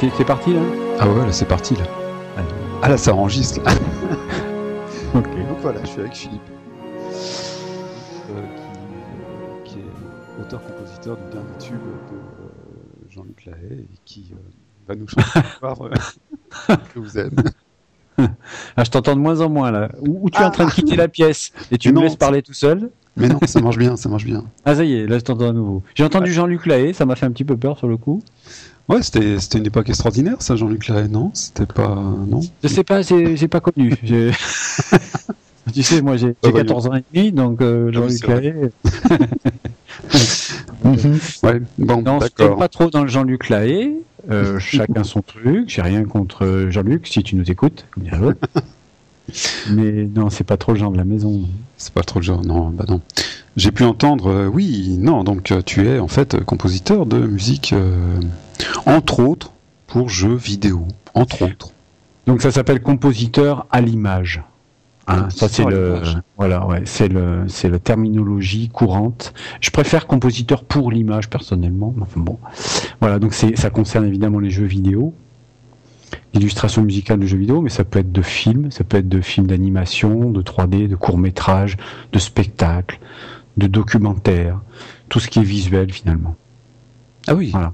C'est parti là? Ah ouais, là c'est parti là. Ah là ça enregistre là. ok. Donc voilà, je suis avec Philippe, euh, qui, qui, est auteur-compositeur du dernier tube de euh, Jean-Luc Lahaye et qui euh, va nous chanter euh, que vous aimez. Ah, je t'entends de moins en moins là. Ou, tu es en train de quitter la pièce et tu me laisses parler tout seul? Mais non, ça marche bien, ça marche bien. Ah ça y est, là je t'entends à nouveau. J'ai entendu Jean-Luc Lahaye, ça m'a fait un petit peu peur sur le coup. Ouais, c'était, c'était une époque extraordinaire, ça, Jean-Luc Lahaye, non? C'était pas. Non? Je sais pas, j'ai, j'ai pas connu. tu sais, moi j'ai, 14 ans et demi, donc euh, Jean-Luc Lahaye. ouais, bon, non, d'accord. pas trop dans le Jean-Luc Lahaye. Euh, chacun son truc. J'ai rien contre Jean-Luc, si tu nous écoutes, comme dirait l'autre. Mais non, c'est pas trop le genre de la maison. C'est pas trop le genre, non, bah non. J'ai pu entendre, euh, oui, non, donc euh, tu es en fait compositeur de musique, euh, entre autres, pour jeux vidéo, entre autres. Donc ça s'appelle compositeur à l'image. Hein, ça c'est le, voilà, ouais, c'est le, c'est la terminologie courante. Je préfère compositeur pour l'image personnellement. Enfin bon, voilà, donc c'est, ça concerne évidemment les jeux vidéo, l'illustration musicale de jeux vidéo, mais ça peut être de films, ça peut être de films d'animation, de 3D, de courts métrages, de spectacles, de documentaires, tout ce qui est visuel finalement. Ah oui. Voilà.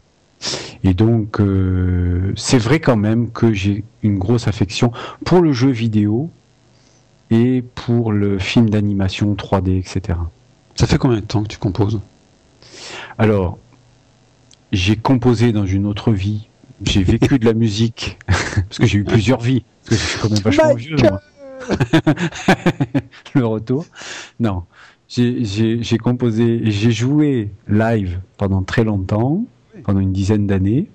Et donc, euh, c'est vrai quand même que j'ai une grosse affection pour le jeu vidéo et pour le film d'animation 3D, etc. Ça fait combien de temps que tu composes? Alors, j'ai composé dans une autre vie. J'ai vécu de la musique parce que j'ai eu plusieurs vies. Parce que je suis quand même vachement vieux. Moi. le retour. Non, j'ai composé, j'ai joué live pendant très longtemps, pendant une dizaine d'années.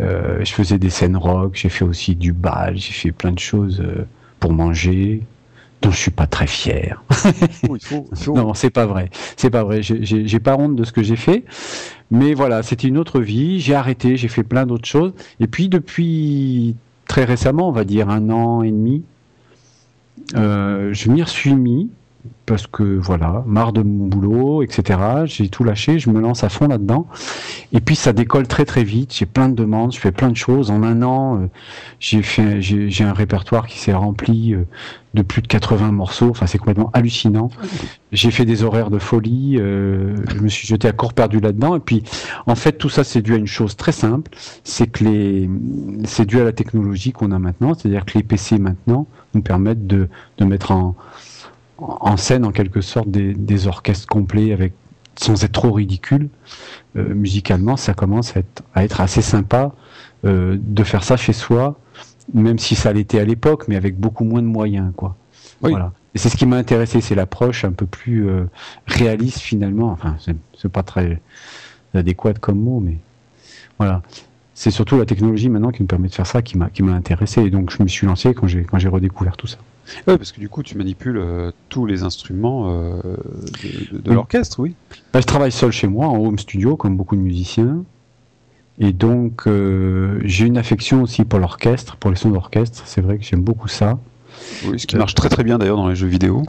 Euh, je faisais des scènes rock, j'ai fait aussi du bal, j'ai fait plein de choses euh, pour manger, dont je suis pas très fier. faut, faut. non, c'est pas vrai, c'est pas vrai. J'ai pas honte de ce que j'ai fait, mais voilà, c'était une autre vie. J'ai arrêté, j'ai fait plein d'autres choses, et puis depuis très récemment, on va dire un an et demi, euh, je m'y suis mis parce que voilà, marre de mon boulot, etc. J'ai tout lâché, je me lance à fond là-dedans. Et puis ça décolle très très vite. J'ai plein de demandes, je fais plein de choses. En un an, euh, j'ai fait, j'ai un répertoire qui s'est rempli euh, de plus de 80 morceaux. Enfin, c'est complètement hallucinant. J'ai fait des horaires de folie. Euh, je me suis jeté à corps perdu là-dedans. Et puis, en fait, tout ça, c'est dû à une chose très simple. C'est que les, c'est dû à la technologie qu'on a maintenant. C'est-à-dire que les PC maintenant nous permettent de, de mettre en en scène en quelque sorte des, des, orchestres complets avec sans être trop ridicule. Euh, musicalement ça commence à être, à être assez sympa euh, de faire ça chez soi même si ça l'était à l'époque mais avec beaucoup moins de moyens quoi. Oui. voilà. Et c'est ce qui m'a intéressé c'est l'approche un peu plus euh, réaliste finalement. Enfin c'est pas très adéquat comme mot mais voilà. C'est surtout la technologie maintenant qui me permet de faire ça qui m'a qui m'a intéressé. Et donc je me suis lancé quand j'ai quand j'ai redécouvert tout ça oui, parce que du coup, tu manipules euh, tous les instruments euh, de, de, de oui. l'orchestre, oui. Bah, je travaille seul chez moi, en home studio, comme beaucoup de musiciens. Et donc, euh, j'ai une affection aussi pour l'orchestre, pour les sons d'orchestre. C'est vrai que j'aime beaucoup ça. Oui, ce qui marche très très bien d'ailleurs dans les jeux vidéo.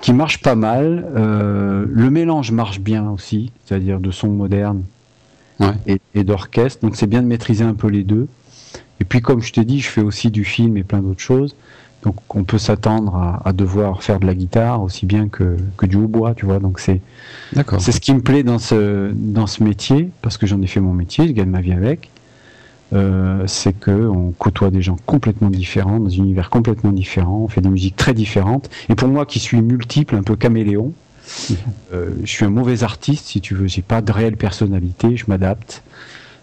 Qui marche pas mal. le mélange marche bien aussi, c'est-à-dire de sons modernes ouais. et, et d'orchestre. Donc, c'est bien de maîtriser un peu les deux. Et puis, comme je t'ai dit, je fais aussi du film et plein d'autres choses. Donc on peut s'attendre à, à, devoir faire de la guitare aussi bien que, que du hautbois, tu vois. Donc c'est c'est ce qui me plaît dans ce dans ce métier parce que j'en ai fait mon métier, je gagne ma vie avec. Euh, c'est que on côtoie des gens complètement différents, dans un univers complètement différent, on fait des musiques très différentes. Et pour moi qui suis multiple, un peu caméléon, euh, je suis un mauvais artiste si tu veux. J'ai pas de réelle personnalité, je m'adapte.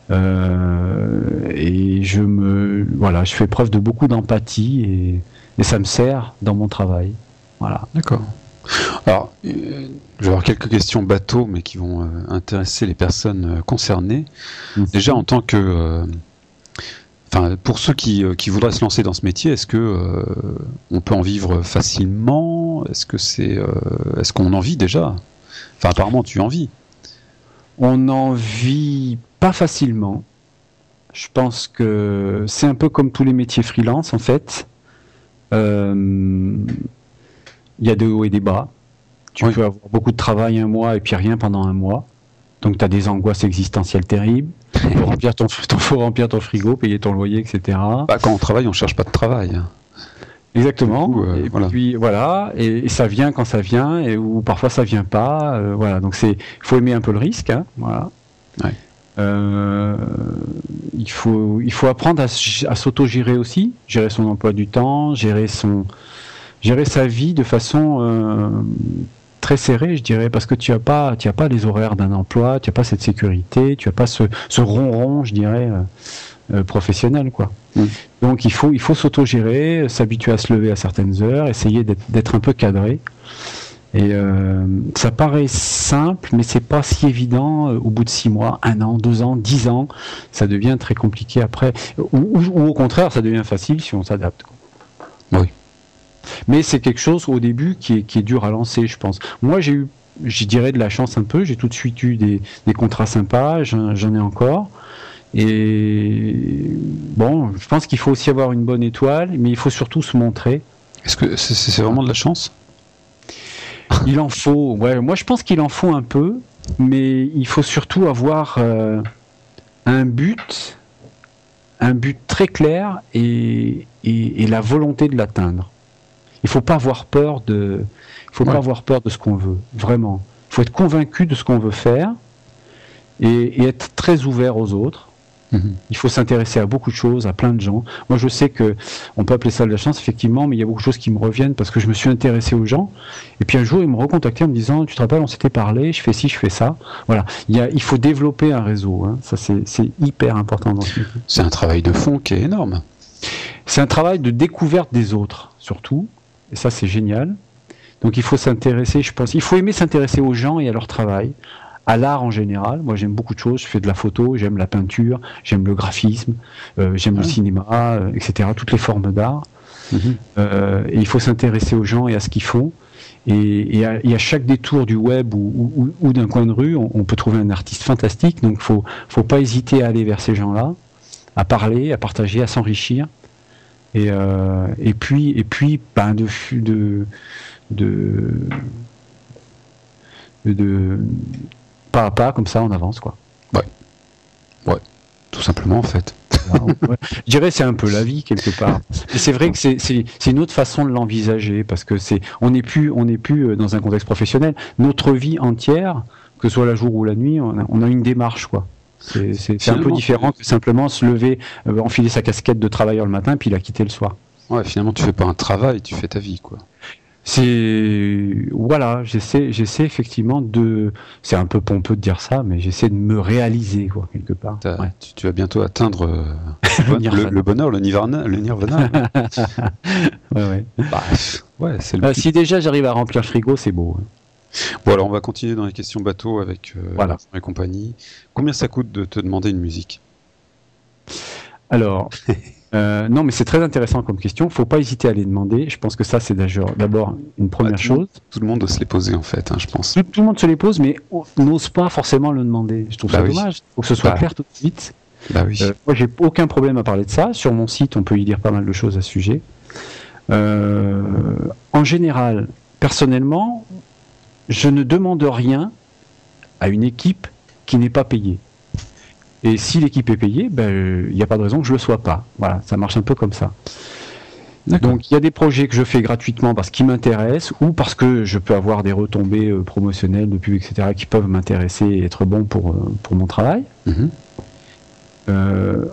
et je me, voilà, je fais preuve de beaucoup d'empathie et, et ça me sert dans mon travail. Voilà. D'accord. Alors, je vais avoir quelques questions bateaux, mais qui vont intéresser les personnes concernées. Mhm. Déjà, en tant que Enfin, pour ceux qui, euh, qui, voudraient se lancer dans ce métier, est-ce que euh, on peut en vivre facilement? Est-ce que c'est, euh, est-ce qu'on en vit déjà? Enfin, apparemment, tu en vis. On n'en vit pas facilement. Je pense que c'est un peu comme tous les métiers freelance, en fait. Il y a des hauts et des bas. Tu peux avoir beaucoup de travail un mois et puis rien pendant un mois. Donc tu as des angoisses existentielles terribles. Il faut remplir ton, faut remplir ton frigo, payer ton loyer, etc. Bah, quand on travaille, on cherche pas de travail. Exactement. Euh, et voilà. puis voilà, et, ça vient quand ça vient, et ou parfois ça vient pas. Euh, voilà, donc c'est, faut aimer un peu le risque. Hein, voilà. Euh, il faut, il faut apprendre à, à s'auto-gérer aussi, gérer son emploi du temps, gérer son, gérer sa vie de façon très serré, je dirais, parce que tu n'as pas, tu as pas les horaires d'un emploi, tu n'as pas cette sécurité, tu n'as pas ce, ce ronron, je dirais, euh, euh, professionnel, quoi. Mm. Donc il faut, il faut s'auto-gérer, s'habituer à se lever à certaines heures, essayer d'être un peu cadré. Et euh, ça paraît simple, mais c'est pas si évident au bout de six mois, un an, deux ans, dix ans. Ça devient très compliqué après. Ou, ou au contraire, ça devient facile si on s'adapte. Oui. Mais c'est quelque chose au début qui est, qui est dur à lancer, je pense. Moi, j'ai eu, je dirais, de la chance un peu. J'ai tout de suite eu des, des contrats sympas, j'en ai encore. Et bon, je pense qu'il faut aussi avoir une bonne étoile, mais il faut surtout se montrer. Est-ce que c'est vraiment de la chance? Il en faut. Ouais, moi je pense qu'il en faut un peu, mais il faut surtout avoir euh, un but, un but très clair et, et, et la volonté de l'atteindre. Il faut pas avoir peur de, il faut pas avoir peur de ce qu'on veut, vraiment. Il faut être convaincu de ce qu'on veut faire et, être très ouvert aux autres. Mhm. Il faut s'intéresser à beaucoup de choses, à plein de gens. Moi, je sais que on peut appeler ça de la chance, effectivement, mais il y a beaucoup de choses qui me reviennent parce que je me suis intéressé aux gens. Et puis un jour, ils me recontactaient en me disant, tu te rappelles, on s'était parlé, je fais ci, je fais ça. Voilà. Il, y a, il faut développer un réseau. Hein. Ça, c'est hyper important dans ce C'est un travail de fond qui est énorme. C'est un travail de découverte des autres, surtout. Et ça, c'est génial. Donc il faut s'intéresser, je pense, il faut aimer s'intéresser aux gens et à leur travail, à l'art en général. Moi, j'aime beaucoup de choses. Je fais de la photo, j'aime la peinture, j'aime le graphisme, euh, j'aime le ah. cinéma, euh, etc. Toutes les formes d'art. Mhm. Euh, et il faut s'intéresser aux gens et à ce qu'ils font. Et, à, chaque détour du web ou, d'un coin de rue, on, peut trouver un artiste fantastique. Donc, faut, faut pas hésiter à aller vers ces gens-là, à parler, à partager, à s'enrichir. Et, euh, et puis, et puis ben, de, de, de, de, pas à pas, comme ça, on avance. Quoi. Ouais. Ouais. Tout simplement, en fait. Je dirais c'est un peu la vie quelque part. Et c'est vrai que c'est une autre façon de l'envisager parce que c'est on n'est plus on n'est plus euh, dans un contexte professionnel. Notre vie entière, que ce soit la jour ou la nuit, on a, on a une démarche quoi. C'est un peu différent que simplement se lever, euh, enfiler sa casquette de travailleur le matin, puis la quitter le soir. Ouais, finalement, tu fais pas un travail, tu fais ta vie, quoi. C'est voilà, j'essaie, j'essaie effectivement de. C'est un peu pompeux de dire ça, mais j'essaie de me réaliser, quoi, quelque part. Tu, vas bientôt atteindre euh, le, bonheur, le nirvana. Le nirvana ouais, ouais. Bah, ouais bah, si déjà j'arrive à remplir le frigo, c'est beau. Hein. Bon, alors on va continuer dans les questions bateau avec euh, voilà. et compagnie. Combien ça coûte de te demander une musique? Alors, euh, non, mais c'est très intéressant comme question. Faut pas hésiter à les demander. Je pense que ça, c'est d'abord une première bah, chose. tout le monde doit se les poser, en fait, hein, je pense. Tout, le monde se les pose, mais on n'ose pas forcément le demander. Je trouve bah ça dommage. Il faut que ce soit bah. clair tout de suite. Bah oui. Euh, moi, j'ai aucun problème à parler de ça. Sur mon site, on peut y dire pas mal de choses à ce sujet. en général, personnellement, je ne demande rien à une équipe qui n'est pas payée. Et si l'équipe est payée, ben, il n'y a pas de raison que je ne le sois pas. Voilà, ça marche un peu comme ça. Donc il y a des projets que je fais gratuitement parce qu'ils m'intéressent ou parce que je peux avoir des retombées euh, promotionnelles de pub, etc., qui peuvent m'intéresser et être bons pour, euh, pour mon travail. Mhm. Euh,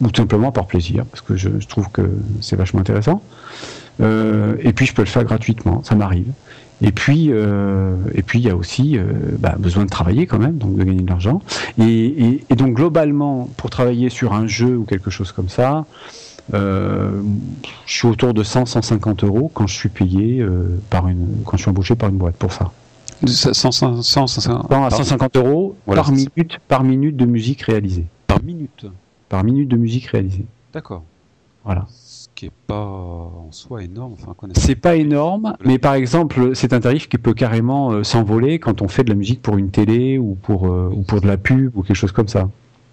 ou tout simplement par plaisir, parce que je, trouve que c'est vachement intéressant. et puis je peux le faire gratuitement, ça m'arrive. Et puis, euh, et puis il y a aussi euh, bah, besoin de travailler quand même, donc de gagner de l'argent. Et, et, donc globalement, pour travailler sur un jeu ou quelque chose comme ça, euh, je suis autour de 100-150 euros quand je suis payé par une, quand je suis embauché par une boîte pour ça. 100, 100, 100, à 150 euros par minute, par minute de musique réalisée. Par minute. Par minute de musique réalisée. D'accord. Voilà qui est pas en soi énorme. Enfin, c'est pas énorme, mais par exemple, c'est un tarif qui peut carrément euh, s'envoler quand on fait de la musique pour une télé ou pour, euh, ou pour de la pub ou quelque chose comme ça.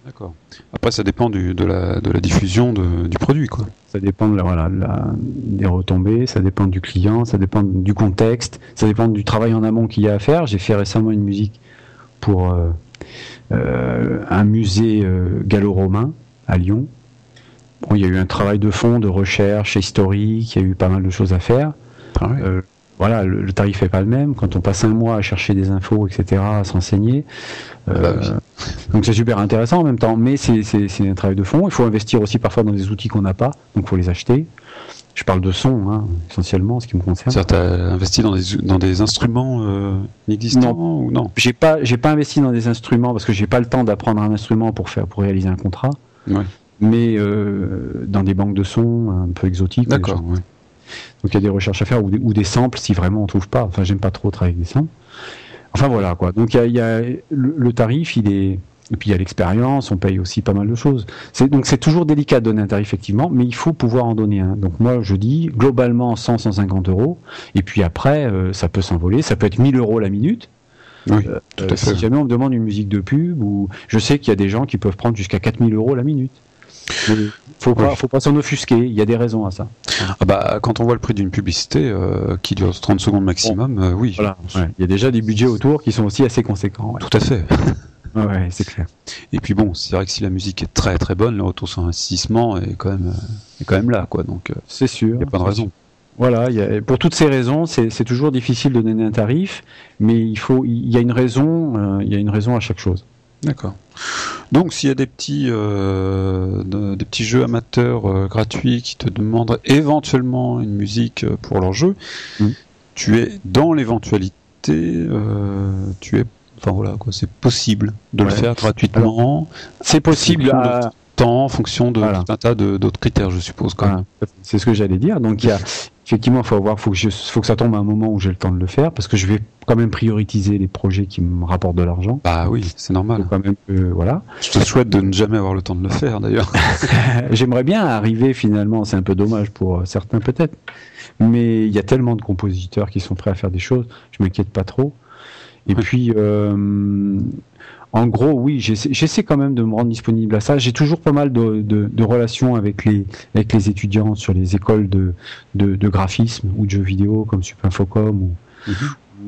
D'accord. Après, ça dépend du, de, la, de la diffusion de, du produit, quoi. Ça dépend de la, voilà, des retombées, ça dépend du client, ça dépend du contexte, ça dépend du travail en amont qu'il y a à faire. J'ai fait récemment une musique pour euh, un musée gallo-romain à Lyon Bon, il y a eu un travail de fond, de recherche historique, il y a eu pas mal de choses à faire. Ah euh, voilà, le, tarif est pas le même. Quand on passe un mois à chercher des infos, etc., à s'enseigner, euh, bah donc c'est super intéressant en même temps. Mais c'est un travail de fond. Il faut investir aussi parfois dans des outils qu'on n'a pas, donc il faut les acheter. Je parle de son, hein, essentiellement, ce qui me concerne. Tu as investi dans des, dans des instruments euh, existants non. ou non? J'ai pas, pas investi dans des instruments parce que j'ai pas le temps d'apprendre un instrument pour faire, pour réaliser un contrat. Ouais mais euh, dans des banques de sons un peu exotiques. D'accord. Donc il y a des recherches à faire ou des, ou des samples si vraiment on trouve pas. Enfin, j'aime pas trop travailler avec des samples. Enfin voilà quoi. Donc il y a, le, tarif, il est et puis il y a l'expérience, on paye aussi pas mal de choses. donc c'est toujours délicat de donner un tarif effectivement, mais il faut pouvoir en donner un. Donc moi je dis globalement 100, 150 euros, et puis après euh, ça peut s'envoler, ça peut être 1000 euros la minute. Oui, euh, si jamais on me demande une musique de pub, ou je sais qu'il y a des gens qui peuvent prendre jusqu'à 4000 euros la minute. Il faut pas, faut pas s'en offusquer. Il y a des raisons à ça. Ah bah, quand on voit le prix d'une publicité euh, qui dure 30 secondes maximum, euh, oui. Voilà. Il y a déjà des budgets autour qui sont aussi assez conséquents. Tout à fait. ouais, c'est clair. Et puis bon, c'est vrai que si la musique est très très bonne, le retour sur investissement est quand même, est quand même là, quoi. Donc, euh, c'est sûr. Il n'y a pas de raison. Voilà, y a, pour toutes ces raisons, c'est toujours difficile de donner un tarif, mais il faut, il y a une raison, il y a une raison à chaque chose. D'accord. Donc s'il y a des petits, euh, des petits jeux amateurs euh, gratuits qui te demandent éventuellement une musique euh, pour leur jeu, mm. tu es dans l'éventualité, tu es, enfin voilà quoi, c'est possible de le faire gratuitement. C'est possible à temps en fonction de tout un tas d'autres critères, je suppose. C'est ce que j'allais dire. Donc il y a effectivement, faut avoir, faut que je, faut que ça tombe à un moment où j'ai le temps de le faire, parce que je vais quand même prioriser les projets qui me rapportent de l'argent. Bah oui, c'est normal. Quand même, voilà. Je te souhaite de ne jamais avoir le temps de le faire, d'ailleurs. J'aimerais bien arriver finalement. C'est un peu dommage pour certains peut-être, mais il y a tellement de compositeurs qui sont prêts à faire des choses. Je m'inquiète pas trop. Et puis, euh, en gros, oui, j'essaie quand même de me rendre disponible à ça. J'ai toujours pas mal de, relations avec les, avec les étudiants sur les écoles de, de, graphisme ou de jeux vidéo comme Supinfocom ou, mhm.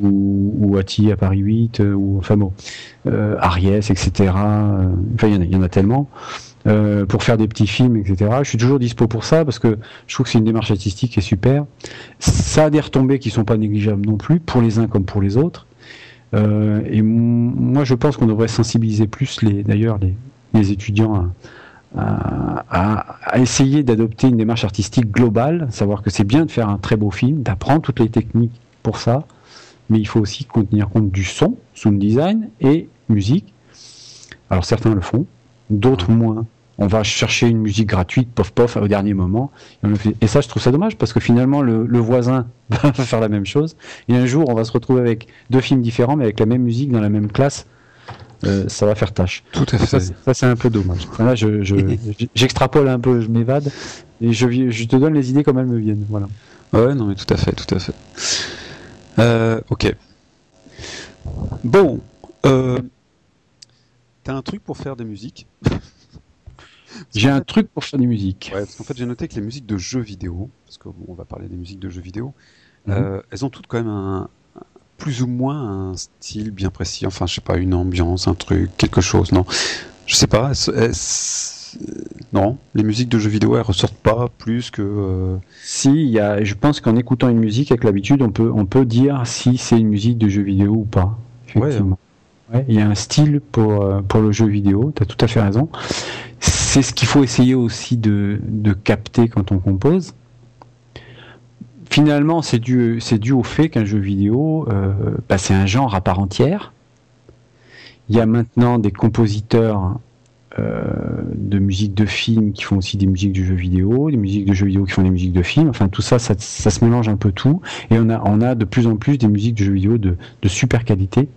ou, ou, ATI à Paris 8, euh, ou enfin bon, euh, Ariès, etc. Euh, enfin, il y, en a tellement. Euh, pour faire des petits films, etc. Je suis toujours dispo pour ça parce que je trouve que c'est une démarche artistique qui est super. Ça a des retombées qui sont pas négligeables non plus pour les uns comme pour les autres. Euh, et moi, je pense qu'on devrait sensibiliser plus les, d'ailleurs, les, étudiants à, essayer d'adopter une démarche artistique globale, savoir que c'est bien de faire un très beau film, d'apprendre toutes les techniques pour ça, mais il faut aussi tenir compte du son, sound design et musique. Alors certains le font, d'autres moins on va chercher une musique gratuite, pof pof, au dernier moment. Et ça, je trouve ça dommage parce que finalement, le, voisin va faire la même chose. Et un jour, on va se retrouver avec deux films différents, mais avec la même musique dans la même classe. Euh, ça va faire tâche. Tout à fait. Ça, c'est un peu dommage. là, j'extrapole un peu, je m'évade et je, je, te donne les idées comme elles me viennent. Voilà. Ouais, non, mais tout à fait, tout à fait. Euh, ok. Bon, euh, t'as un truc pour faire des musiques? j'ai un truc pour faire des musiques. Ouais, parce qu'en fait, j'ai noté que les musiques de jeux vidéo, parce qu'on va parler des musiques de jeux vidéo, mhm. euh, elles ont toutes quand même un, plus ou moins un style bien précis. Enfin, je sais pas, une ambiance, un truc, quelque chose. Non, je sais pas. non, les musiques de jeux vidéo, elles ressortent pas plus que. Euh, si, y a, je pense qu'en écoutant une musique, avec l'habitude, on peut, on peut dire si c'est une musique de jeu vidéo ou pas. Effectivement. Ouais, il y a un style pour, euh, pour le jeu vidéo, tu as tout à fait raison c'est ce qu'il faut essayer aussi de, capter quand on compose. finalement, c'est dû, au fait qu'un jeu vidéo, euh, bah, c'est un genre à part entière. Il y a maintenant des compositeurs euh, de musique de film qui font aussi des musiques de jeux vidéo, des musiques de jeux vidéo qui font des musiques de films. Enfin, tout ça, ça, se mélange un peu tout. Et on a, on a de plus en plus des musiques de jeux vidéo de, de super qualité.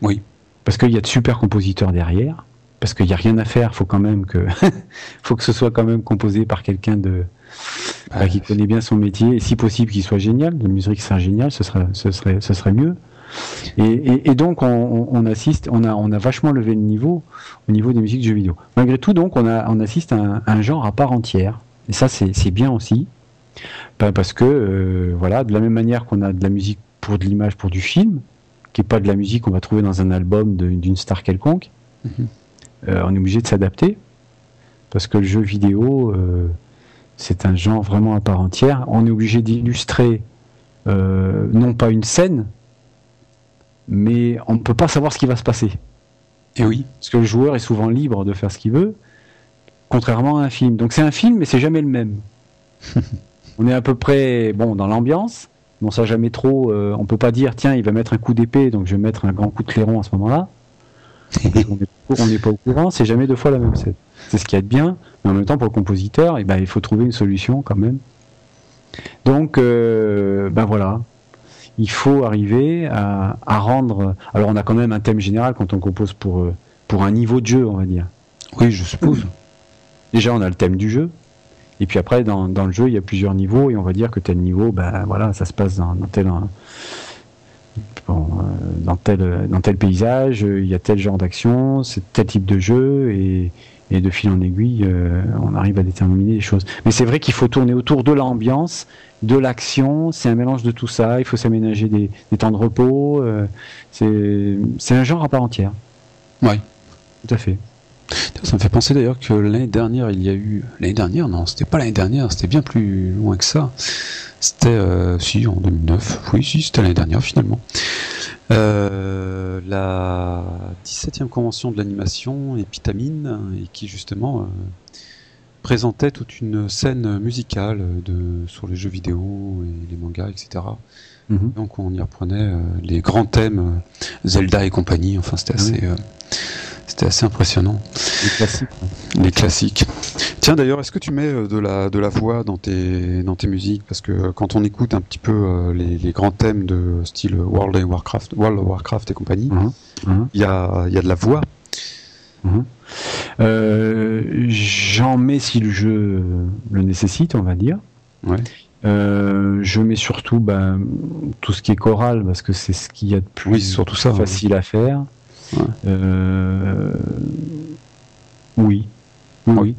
Oui. Parce qu'il y a de super compositeurs derrière. Parce qu'il n'y a rien à faire. Faut quand même que, faut que ce soit quand même composé par quelqu'un de, bah, qui connaît bien son métier. Et si possible, qu'il soit génial. La musique serait génial, ce serait, ce serait, ce serait mieux. Et, donc on, assiste, on a, on a vachement levé le niveau au niveau des musiques de jeux vidéo. Malgré tout, donc on, a, on assiste à un, genre à part entière. Et ça, c'est bien aussi, parce que euh, voilà, de la même manière qu'on a de la musique pour de l'image, pour du film, qui est pas de la musique qu'on va trouver dans un album d'une star quelconque, mhm. Euh, on est obligé de s'adapter, parce que le jeu vidéo, euh, c'est un genre vraiment à part entière. On est obligé d'illustrer non pas une scène, mais on ne peut pas savoir ce qui va se passer. Et oui. Parce que le joueur est souvent libre de faire ce qu'il veut, contrairement à un film. Donc c'est un film, mais c'est jamais le même. on est à peu près bon dans l'ambiance, mais on sait jamais trop. Euh, on peut pas dire tiens, il va mettre un coup d'épée, donc je vais mettre un grand coup de clairon à ce moment-là. On n'est pas au courant, c'est jamais deux fois la même scène. C'est ce qui est bien, mais en même temps pour le compositeur, eh ben, il faut trouver une solution quand même. Donc, euh, ben voilà, il faut arriver à, rendre. Alors, on a quand même un thème général quand on compose pour, euh, pour un niveau de jeu, on va dire. Oui, je suppose. Déjà, on a le thème du jeu. Et puis après, dans, le jeu, il y a plusieurs niveaux. Et on va dire que tel niveau, ben voilà, ça se passe dans, tel. Euh, dans tel, dans tel paysage, il y a tel genre d'action, c'est tel type de jeu, et, et de fil en aiguille, euh, on arrive à déterminer les choses. Mais c'est vrai qu'il faut tourner autour de l'ambiance, de l'action, c'est un mélange de tout ça, il faut s'aménager des, temps de repos, euh, c'est un genre à part entière. Oui. Tout à fait. Ça me fait penser d'ailleurs que l'année dernière, il y a eu. L'année dernière, non, c'était pas l'année dernière, c'était bien plus loin que ça. C'était, euh, si, en 2009. Oui, si, c'était l'année dernière finalement. Euh, la 17e convention de l'animation Epitamine, et qui justement euh, présentait toute une scène musicale de, sur les jeux vidéo et les mangas, etc. Mhm. Donc on y reprenait les grands thèmes Zelda et compagnie. Enfin, c'était ah assez. C'était assez impressionnant. Les classiques. Les classiques. Tiens, d'ailleurs, est-ce que tu mets euh, de la, de la voix dans tes, dans tes musiques? Parce que euh, quand on écoute un petit peu euh, les, les, grands thèmes de style World of Warcraft, World of Warcraft et compagnie, mhm. Mhm. il y, a, y, a, de la voix. Mhm. J'en mets si le jeu le nécessite, on va dire. Ouais. je mets surtout ben, tout ce qui est choral parce que c'est ce qu'il y a de plus surtout ça, facile à faire. Euh, oui. Oui.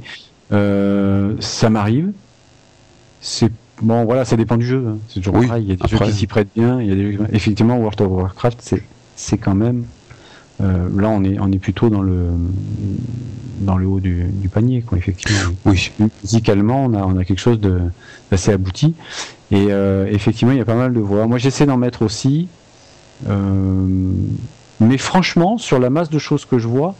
Euh, ça m'arrive. C'est bon, voilà, ça dépend du jeu. Hein. C'est toujours pareil. Il y a des jeux qui s'y prêtent bien. Il y a des... Effectivement, World of Warcraft, c'est c'est quand même. Euh, là, on est on est plutôt dans le dans le haut du, du panier, quoi. Effectivement. Oui. Musicalement, on a on a quelque chose de d'assez abouti. Et effectivement, il y a pas mal de voix. Moi, j'essaie d'en mettre aussi. Euh, mais franchement, sur la masse de choses que je vois,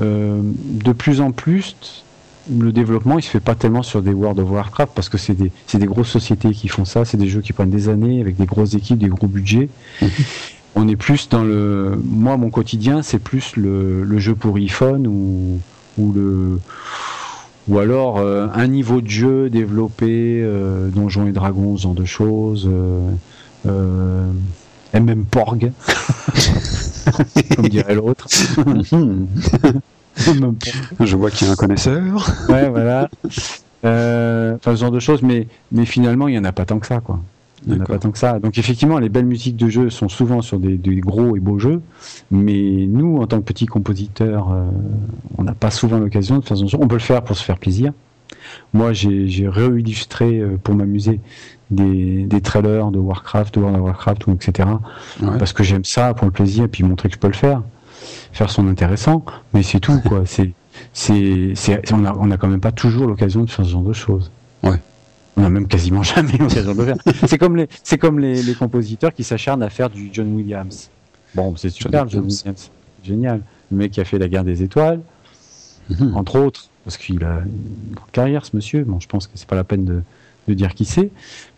euh, de plus en plus, le développement, il se fait pas tellement sur des World of Warcraft parce que c'est des, des, grosses sociétés qui font ça, c'est des jeux qui prennent des années avec des grosses équipes, des gros budgets. Mhm. On est plus dans le. Moi, mon quotidien, c'est plus le, le, jeu pour iPhone ou, ou le. Ou alors euh, un niveau de jeu développé, euh, Donjons et Dragons, ce genre de choses. Euh, MM Porg. comme dirait l'autre. Je vois qu'il y a un connaisseur. ouais, voilà. Euh, enfin, ce genre de choses, mais, mais finalement, il n'y en a pas tant que ça, quoi. Il n'y en a pas tant que ça. Donc, effectivement, les belles musiques de jeu sont souvent sur des, gros et beaux jeux, mais nous, en tant que petits compositeurs, euh, on n'a pas souvent l'occasion de faire ce genre. On peut le faire pour se faire plaisir. Moi, j'ai réillustré euh, pour m'amuser des, des, trailers de Warcraft, de World of Warcraft, etc. Parce que j'aime ça pour le plaisir et puis montrer que je peux le faire. Faire son intéressant, mais c'est tout, quoi. c'est, c'est, on a, on a quand même pas toujours l'occasion de faire ce genre de choses. Ouais. On a même quasiment jamais l'occasion de le faire. c'est comme les, c'est comme les, les, compositeurs qui s'acharnent à faire du John Williams. Bon, c'est super, John, Williams. Génial. Le mec qui a fait la guerre des étoiles, mhm. entre autres, parce qu'il a une grande carrière, ce monsieur. Bon, je pense que c'est pas la peine de, de dire qui c'est.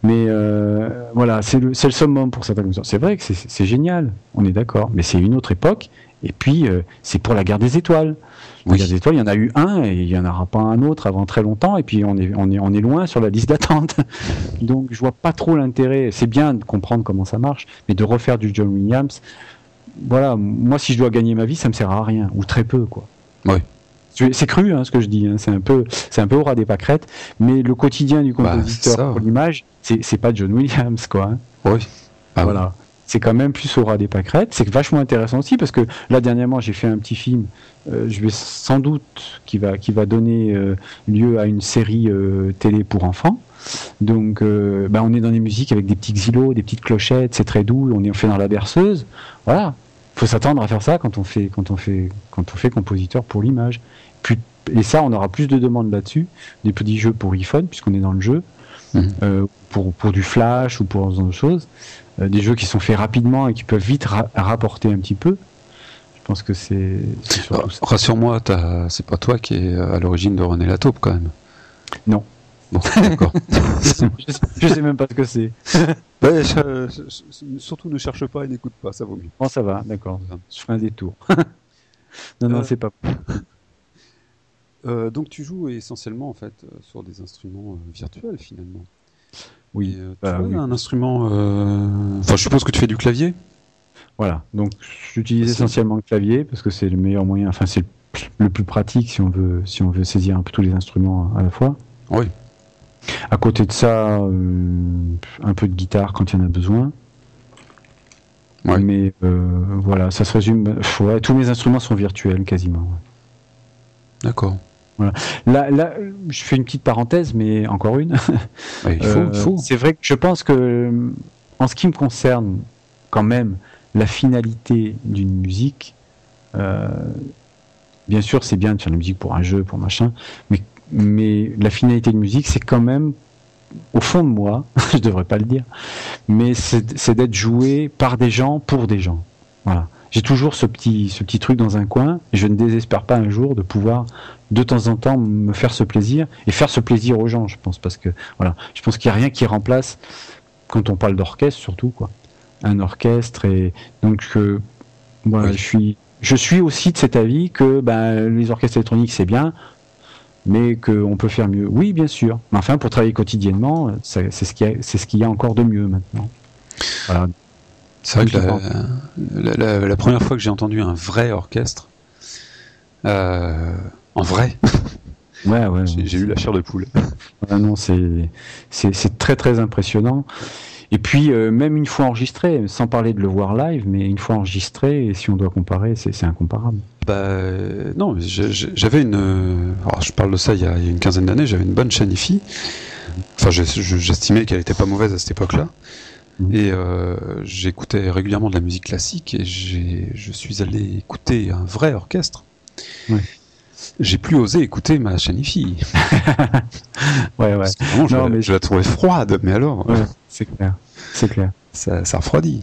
Mais euh, voilà, c'est le, le summum pour certains. C'est vrai que c'est génial, on est d'accord, mais c'est une autre époque. Et puis, euh, c'est pour la guerre des étoiles. La guerre des étoiles, il y en a eu un et il n'y en aura pas un autre avant très longtemps. Et puis, on est, on est, on est loin sur la liste d'attente. Donc, je vois pas trop l'intérêt. C'est bien de comprendre comment ça marche, mais de refaire du John Williams, voilà, moi, si je dois gagner ma vie, ça me sert à rien, ou très peu, quoi. Oui. C'est cru hein, ce que je dis, hein. c'est un peu, c'est un peu au ras des pâquerettes, mais le quotidien du bah, compositeur pour l'image, c'est pas John Williams, quoi. Hein. Oui. Ah voilà. C'est quand même plus au ras des pâquerettes. C'est vachement intéressant aussi parce que là dernièrement j'ai fait un petit film. Euh, je vais sans doute qui va qui va donner euh, lieu à une série euh, télé pour enfants. Donc, bah, on est dans des musiques avec des petits xylos, des petites clochettes, c'est très doux. On est fait dans la berceuse. Voilà, faut s'attendre à faire ça quand on fait quand on fait quand on fait compositeur pour l'image. Et ça, on aura plus de demandes là-dessus, des petits jeux pour iPhone, puisqu'on est dans le jeu, mhm. euh, pour, pour du flash ou pour d'autres choses, euh, des jeux qui sont faits rapidement et qui peuvent vite rapporter un petit peu. Je pense que c'est. Rassure-moi, c'est pas toi qui est à l'origine de René Lataupe quand même. Non. Bon, d'accord. je sais même pas ce que c'est. surtout ne cherche pas et n'écoute pas, ça vaut mieux. Bon, ça va, d'accord. Je ferai un détour. non, non, euh, c'est pas. Euh, donc tu joues essentiellement en fait euh, sur des instruments virtuels finalement. Oui. tu bah un instrument. Enfin, je suppose que tu fais du clavier. Voilà. Donc j'utilise essentiellement le clavier parce que c'est le meilleur moyen. Enfin, c'est le plus pratique si on veut si on veut saisir un peu tous les instruments à la fois. Oui. À côté de ça, euh, un peu de guitare quand il y en a besoin. Mais euh, voilà, ça se résume. tous mes instruments sont virtuels quasiment. D'accord. Voilà. Là, là, je fais une petite parenthèse, mais encore une. il faut. faut. C'est vrai que je pense que, en ce qui me concerne, quand même, la finalité d'une musique, euh, bien sûr, c'est bien de faire de la musique pour un jeu, pour machin, mais mais la finalité de musique, c'est quand même, au fond de moi, je devrais pas le dire, mais c'est d'être joué par des gens pour des gens. Voilà. J'ai toujours ce petit, ce petit truc dans un coin, et je ne désespère pas un jour de pouvoir, de temps en temps, me faire ce plaisir, et faire ce plaisir aux gens, je pense, parce que, voilà, je pense qu'il n'y a rien qui remplace, quand on parle d'orchestre surtout, quoi, un orchestre, et donc, euh, voilà, je suis, je suis aussi de cet avis que ben, les orchestres électroniques c'est bien, mais qu'on peut faire mieux. Oui, bien sûr. Mais enfin, pour travailler quotidiennement, c'est ce qu'il y, a, ce y a encore de mieux maintenant. C'est vrai que la, première fois que j'ai entendu un vrai orchestre, euh, en vrai, ouais, ouais, j'ai eu la chair de poule. non, c'est très très impressionnant. Et puis, euh, même une fois enregistré, sans parler de le voir live, mais une fois enregistré, si on doit comparer, c'est incomparable. Bah, non, j'avais une. Alors, je parle de ça il y a, une quinzaine d'années, j'avais une bonne chaîne IFI. Enfin, j'estimais qu'elle n'était pas mauvaise à cette époque-là. Mhm. Et euh, j'écoutais régulièrement de la musique classique et je suis allé écouter un vrai orchestre. J'ai plus osé écouter ma chaîne IFI. ouais, ouais. je, non, mais... je la trouvais froide, mais alors. c'est clair. C'est clair. Ça, ça refroidit.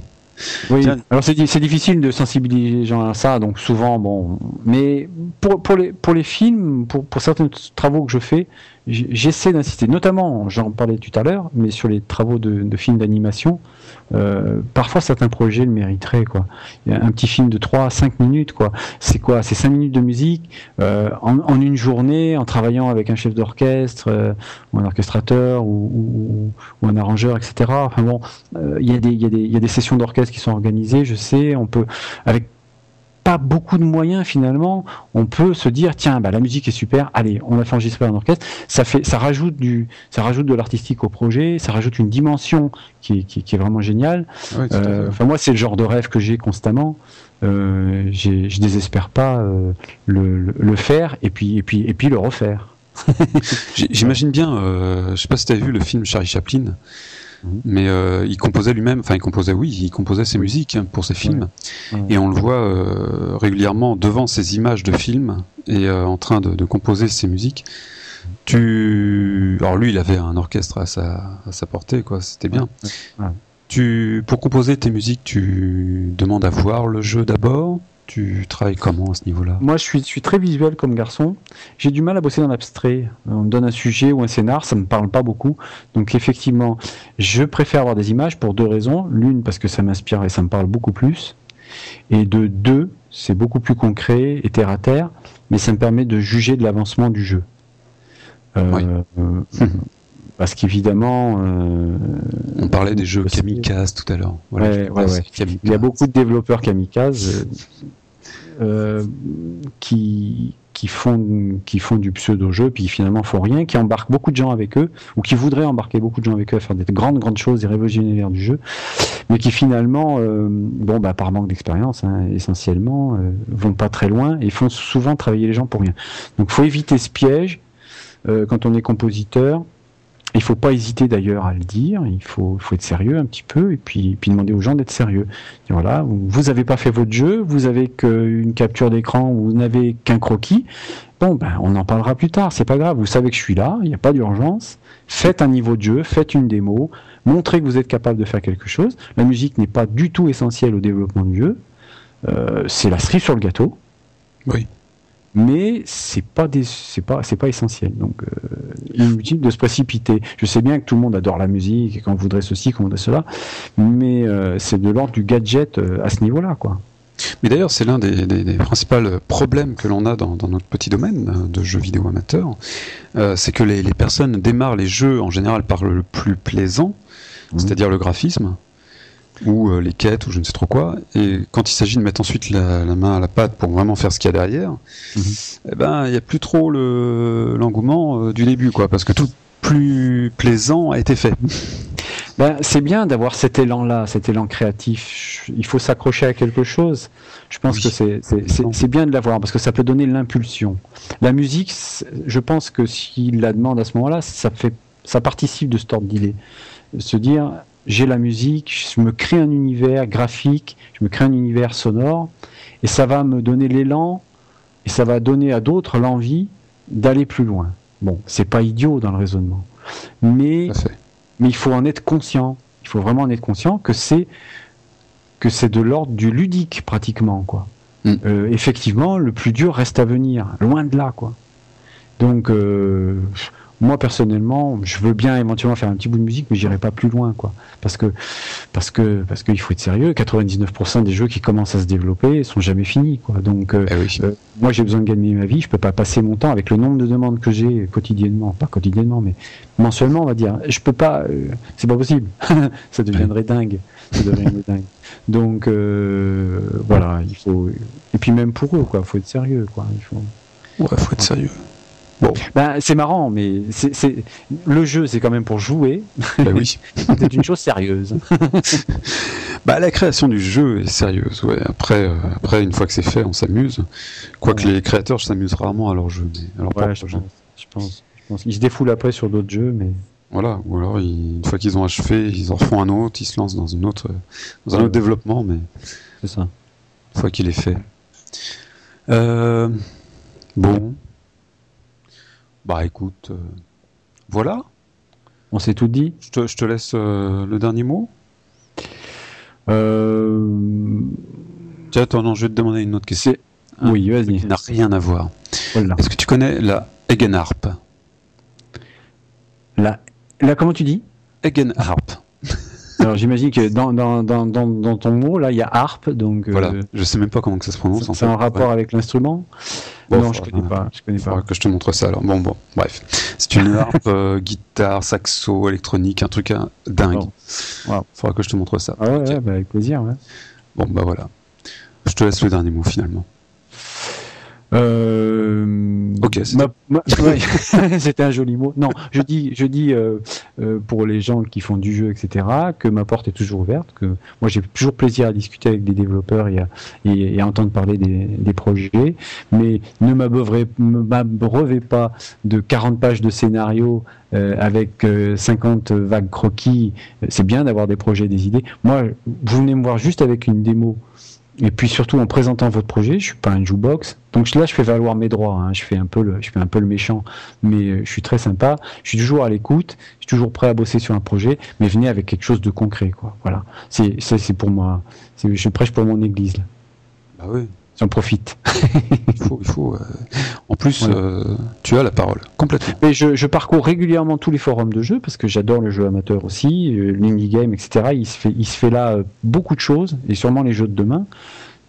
Oui, alors c'est difficile de sensibiliser les gens à ça, donc souvent, bon. Mais pour, pour, les, pour les films, pour, pour certains travaux que je fais, j'essaie d'insister, notamment, j'en parlais tout à l'heure, mais sur les travaux de, de films d'animation, euh, parfois certains projets le mériteraient, quoi. Un petit film de 3 à 5 minutes, quoi. C'est quoi? C'est 5 minutes de musique euh, en, une journée, en travaillant avec un chef d'orchestre, euh, ou un orchestrateur, ou, un arrangeur, etc. Bon, il y, y a des sessions d'orchestre qui sont organisées, je sais, on peut, avec pas beaucoup de moyens finalement, on peut se dire tiens bah la musique est super, allez on va faire enregistrer un orchestre, ça fait ça rajoute du ça rajoute de l'artistique au projet, ça rajoute une dimension qui est, qui, est vraiment géniale. euh, enfin moi c'est le genre de rêve que j'ai constamment. Euh, je désespère pas euh, le, le, faire et puis et puis et puis le refaire. J'imagine bien, euh, je sais pas si tu as vu le film Charlie Chaplin. Mhm. Mais euh, il composait lui-même, enfin il composait, oui, il composait ses musiques hein, pour ses films, et on le voit euh, régulièrement devant ses images de films et euh, en train de, composer ses musiques. Tu, alors lui, il avait un orchestre à sa, à sa portée, quoi, c'était bien. Tu, pour composer tes musiques, tu demandes à voir le jeu d'abord. Tu travailles comment à ce niveau-là? Moi, je suis, suis, très visuel comme garçon. J'ai du mal à bosser dans l'abstrait. On me donne un sujet ou un scénar, ça me parle pas beaucoup. Donc, effectivement, je préfère avoir des images pour deux raisons. L'une, parce que ça m'inspire et ça me parle beaucoup plus. Et de deux, c'est beaucoup plus concret et terre à terre, mais ça me permet de juger de l'avancement du jeu. Euh, euh, parce qu'évidemment. Euh, On parlait des jeux kamikaze tout à l'heure. Il y a beaucoup de développeurs kamikaze qui, font, qui font du pseudo-jeu, puis finalement font rien, qui embarquent beaucoup de gens avec eux, ou qui voudraient embarquer beaucoup de gens avec eux à faire des grandes, grandes choses, des révolutionnaires du jeu, mais qui finalement, bon, bah, par manque d'expérience, hein, essentiellement, vont pas très loin et font souvent travailler les gens pour rien. Donc, faut éviter ce piège euh, quand on est compositeur. Il faut pas hésiter d'ailleurs à le dire. Il faut, être sérieux un petit peu et puis, demander aux gens d'être sérieux. Voilà, vous n'avez pas fait votre jeu, vous avez qu'une capture d'écran, vous n'avez qu'un croquis. Bon, ben, on en parlera plus tard. C'est pas grave. Vous savez que je suis là. Il n'y a pas d'urgence. Faites un niveau de jeu, faites une démo, montrez que vous êtes capable de faire quelque chose. La musique n'est pas du tout essentielle au développement du jeu. Euh, c'est la cerise sur le gâteau. Oui mais c'est pas c'est pas c'est pas essentiel. Donc euh, inutile de se précipiter. Je sais bien que tout le monde adore la musique et qu'on voudrait ceci qu'on voudrait cela. Mais euh, c'est de l'ordre du gadget euh, à ce niveau là quoi. Mais d'ailleurs c'est l'un des, des, principaux problèmes que l'on a dans, dans, notre petit domaine de jeux vidéo amateurs. C'est que les, les, personnes démarrent les jeux en général par le plus plaisant mmh. c'est-à-dire le graphisme ou euh, les quêtes ou je ne sais trop quoi. Et quand il s'agit de mettre ensuite la, main à la pâte pour vraiment faire ce qu'il y a derrière, mhm. eh ben il n'y a plus trop l'engouement euh, du début, quoi, parce que tout plus plaisant a été fait. Ben, c'est bien d'avoir cet élan-là, cet élan créatif. Il faut s'accrocher à quelque chose. Je pense que c'est bien de l'avoir parce que ça peut donner l'impulsion. La musique, je pense que s'il la demande à ce moment-là, ça fait, ça participe de ce ordre d'idée. Se dire, j'ai la musique, je me crée un univers graphique, je me crée un univers sonore, et ça va me donner l'élan, et ça va donner à d'autres l'envie d'aller plus loin. Bon, c'est pas idiot dans le raisonnement, mais, mais il faut en être conscient. Il faut vraiment en être conscient que c'est que c'est de l'ordre du ludique pratiquement, quoi. Mm. Euh, effectivement, le plus dur reste à venir, loin de là, quoi. Donc, euh, moi personnellement, je veux bien éventuellement faire un petit bout de musique, mais j'irai pas plus loin, quoi. Parce que, parce que, parce qu'il faut être sérieux. 99% des jeux qui commencent à se développer sont jamais finis, quoi. Donc, euh, eh euh, moi, j'ai besoin de gagner ma vie. Je peux pas passer mon temps avec le nombre de demandes que j'ai quotidiennement, pas quotidiennement, mais mensuellement, on va dire. Je peux pas. Euh, c'est pas possible. ça deviendrait dingue. Ça deviendrait dingue. Donc, voilà, il faut. Et puis même pour eux, quoi. Faut être sérieux, quoi. Il faut. Ouais, faut être sérieux. Bon. Ben, c'est marrant, mais c'est, le jeu, c'est quand même pour jouer. Ben oui. c'est une chose sérieuse. bah, la création du jeu est sérieuse. Ouais. Après, euh, après, une fois que c'est fait, on s'amuse. Quoique les créateurs s'amusent rarement à leur jeu. alors ouais, je, pense, je, pense, Ils se défoulent après sur d'autres jeux, mais. Voilà, ou alors une fois qu'ils ont achevé, ils en refont un autre, ils se lancent dans, une autre, dans un autre développement, mais. C'est ça. Une fois qu'il est fait. Euh, bon. Bah écoute, euh, voilà. On s'est tout dit. Je te, je te laisse euh, le dernier mot. Euh... Tiens, attends, non, je vais te demander une autre question. oui, vas-y. Qui n'a rien à voir. Est-ce que tu connais la Egenharp? La, la comment tu dis? Egenharp. Alors j'imagine que dans, dans, dans, dans, ton mot, là, il y a harpe, donc... Voilà, je sais même pas comment que ça se prononce. C'est en, rapport avec l'instrument Non, je connais pas. Je connais pas. que je te montre ça alors. Bon, bon, bref. C'est une harpe, euh, guitare, saxo, électronique, un truc hein, dingue. Il Faudra que je te montre ça. Ah ouais, bah, avec plaisir, ouais. Bon, bah voilà. Je te laisse le dernier mot finalement. Euh, ok, c'était un joli mot. Non, je dis, je dis euh, euh, pour les gens qui font du jeu, etc., que ma porte est toujours ouverte. Que moi, j'ai toujours plaisir à discuter avec des développeurs et à, et, à entendre parler des, des, projets. Mais ne m'abreuvez pas de 40 pages de scénario euh, avec 50 vagues croquis. C'est bien d'avoir des projets, des idées. Moi, vous venez me voir juste avec une démo et puis surtout en présentant votre projet, je suis pas un jukebox, donc là je fais valoir mes droits. Hein. Je fais un peu le, je fais un peu le méchant, mais euh, je suis très sympa. Je suis toujours à l'écoute, je suis toujours prêt à bosser sur un projet, mais venez avec quelque chose de concret, quoi. Voilà. C'est ça, c'est pour moi. Je prêche pour mon église. Là. Bah oui, j'en profite. il faut, il faut euh, en plus, euh, tu as la parole complètement. Et je, je, parcours régulièrement tous les forums de jeux parce que j'adore le jeu amateur aussi, l'indie game, etc. Il se fait, il se fait là beaucoup de choses et sûrement les jeux de demain.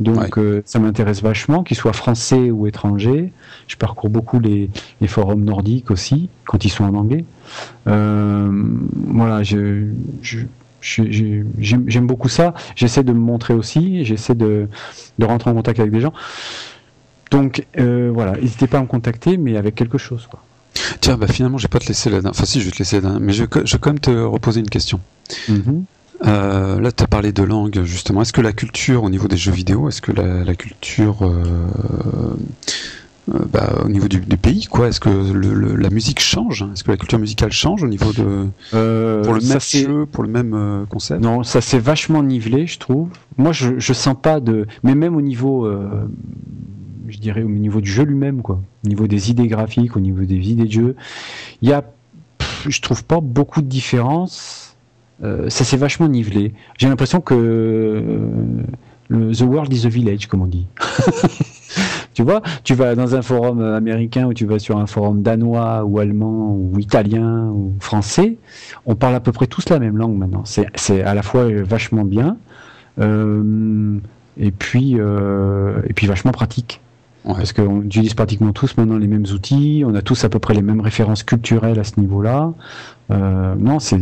Donc ça m'intéresse vachement, qu'ils soient français ou étrangers. Je parcours beaucoup les, les, forums nordiques aussi, quand ils sont en anglais. voilà, je, je, j'aime beaucoup ça. J'essaie de me montrer aussi, j'essaie de, de, rentrer en contact avec des gens. Donc euh, voilà, n'hésitez pas à me contacter, mais avec quelque chose. Quoi. Tiens, bah finalement, je vais pas te laisser là. Enfin, si, je vais te laisser là. Mais je, je vais quand même te reposer une question. Mm-hmm. Euh, là, tu as parlé de langue, justement. Est-ce que la culture au niveau des jeux vidéo, est-ce que la, la culture euh, bah, au niveau du, pays quoi Est-ce que le, la musique change Est-ce que la culture musicale change au niveau de euh, pour le même jeu, pour le même euh, concept Non, ça s'est vachement nivelé, je trouve. Moi, je, je sens pas de, mais même au niveau, je dirais au niveau du jeu lui-même, quoi, au niveau des idées graphiques, au niveau des idées de jeu, il y a, je trouve pas beaucoup de différence. ça s'est vachement nivelé. J'ai l'impression que le, the world is a village, comme on dit. Tu vois, tu vas dans un forum américain ou tu vas sur un forum danois ou allemand ou italien ou français, on parle à peu près tous la même langue maintenant. C'est à la fois vachement bien euh, et puis euh, et puis vachement pratique. Parce qu'on utilise pratiquement tous maintenant les mêmes outils, on a tous à peu près les mêmes références culturelles à ce niveau-là. Euh, non, c'est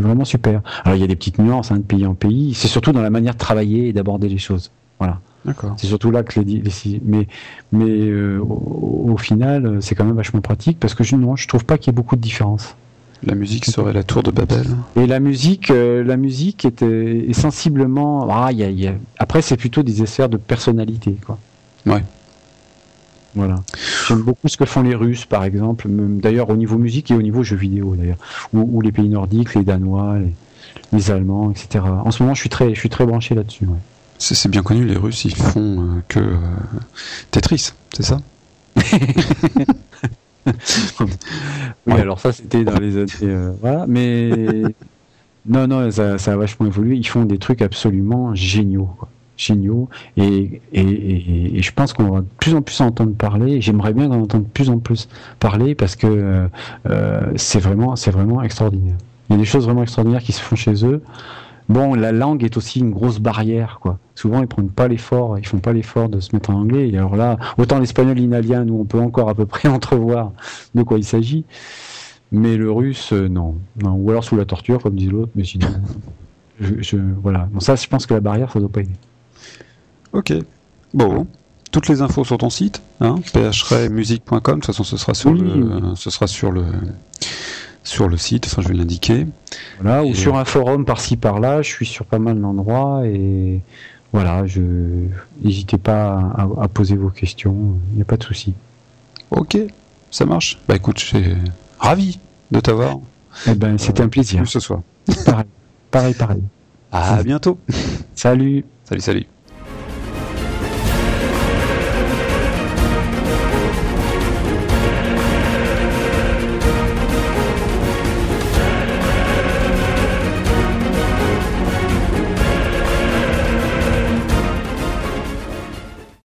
vraiment super. Alors il y a des petites nuances hein, de pays en pays, c'est surtout dans la manière de travailler et d'aborder les choses. Voilà. C'est surtout là que les, les mais mais euh, au, final c'est quand même vachement pratique parce que je non, je trouve pas qu'il y ait beaucoup de différence. La musique serait la tour de Babel. Et la musique, euh, la musique est, est sensiblement. Ah, y a, y a... Après, c'est plutôt des affaires de personnalité, quoi. Ouais. Voilà. J'aime beaucoup ce que font les Russes, par exemple, d'ailleurs au niveau musique et au niveau jeux vidéo, d'ailleurs, ou, les pays nordiques, les Danois, les, les, Allemands, etc. En ce moment, je suis très, je suis très branché là-dessus. Ouais. C'est bien connu, les Russes, ils font euh, que euh, Tetris, c'est ça? Oui, alors ça, c'était dans les années. Euh, voilà, mais. non, non, ça, a vachement évolué. Ils font des trucs absolument géniaux. Géniaux. Et, et, je pense qu'on va de plus en plus entendre parler. J'aimerais bien en entendre de plus en plus parler parce que c'est vraiment, vraiment extraordinaire. Il y a des choses vraiment extraordinaires qui se font chez eux. Bon, la langue est aussi une grosse barrière, quoi. Souvent, ils prennent pas l'effort, ils font pas l'effort de se mettre en anglais. Et alors là, autant l'espagnol, l'italien, nous, on peut encore à peu près entrevoir de quoi il s'agit. Mais le russe, euh, non. non. Ou alors sous la torture, comme dit l'autre, mais sinon, je, voilà. Bon, ça, je pense que la barrière, ça doit pas aider. Ok. Bon. Toutes les infos sur ton site, hein, phremusique.com, de toute façon ce sera sur le, ce sera sur le, sur le site, enfin je vais l'indiquer. Voilà, ou sur un forum par-ci par-là, je suis sur pas mal d'endroits et voilà, je n'hésitez pas à, poser vos questions, il n'y a pas de souci. Ok, ça marche. Bah écoute, je suis ravi de t'avoir. Eh ben, c'était un plaisir. ce soir. Pareil, pareil, pareil. À bientôt. Salut. Salut, salut.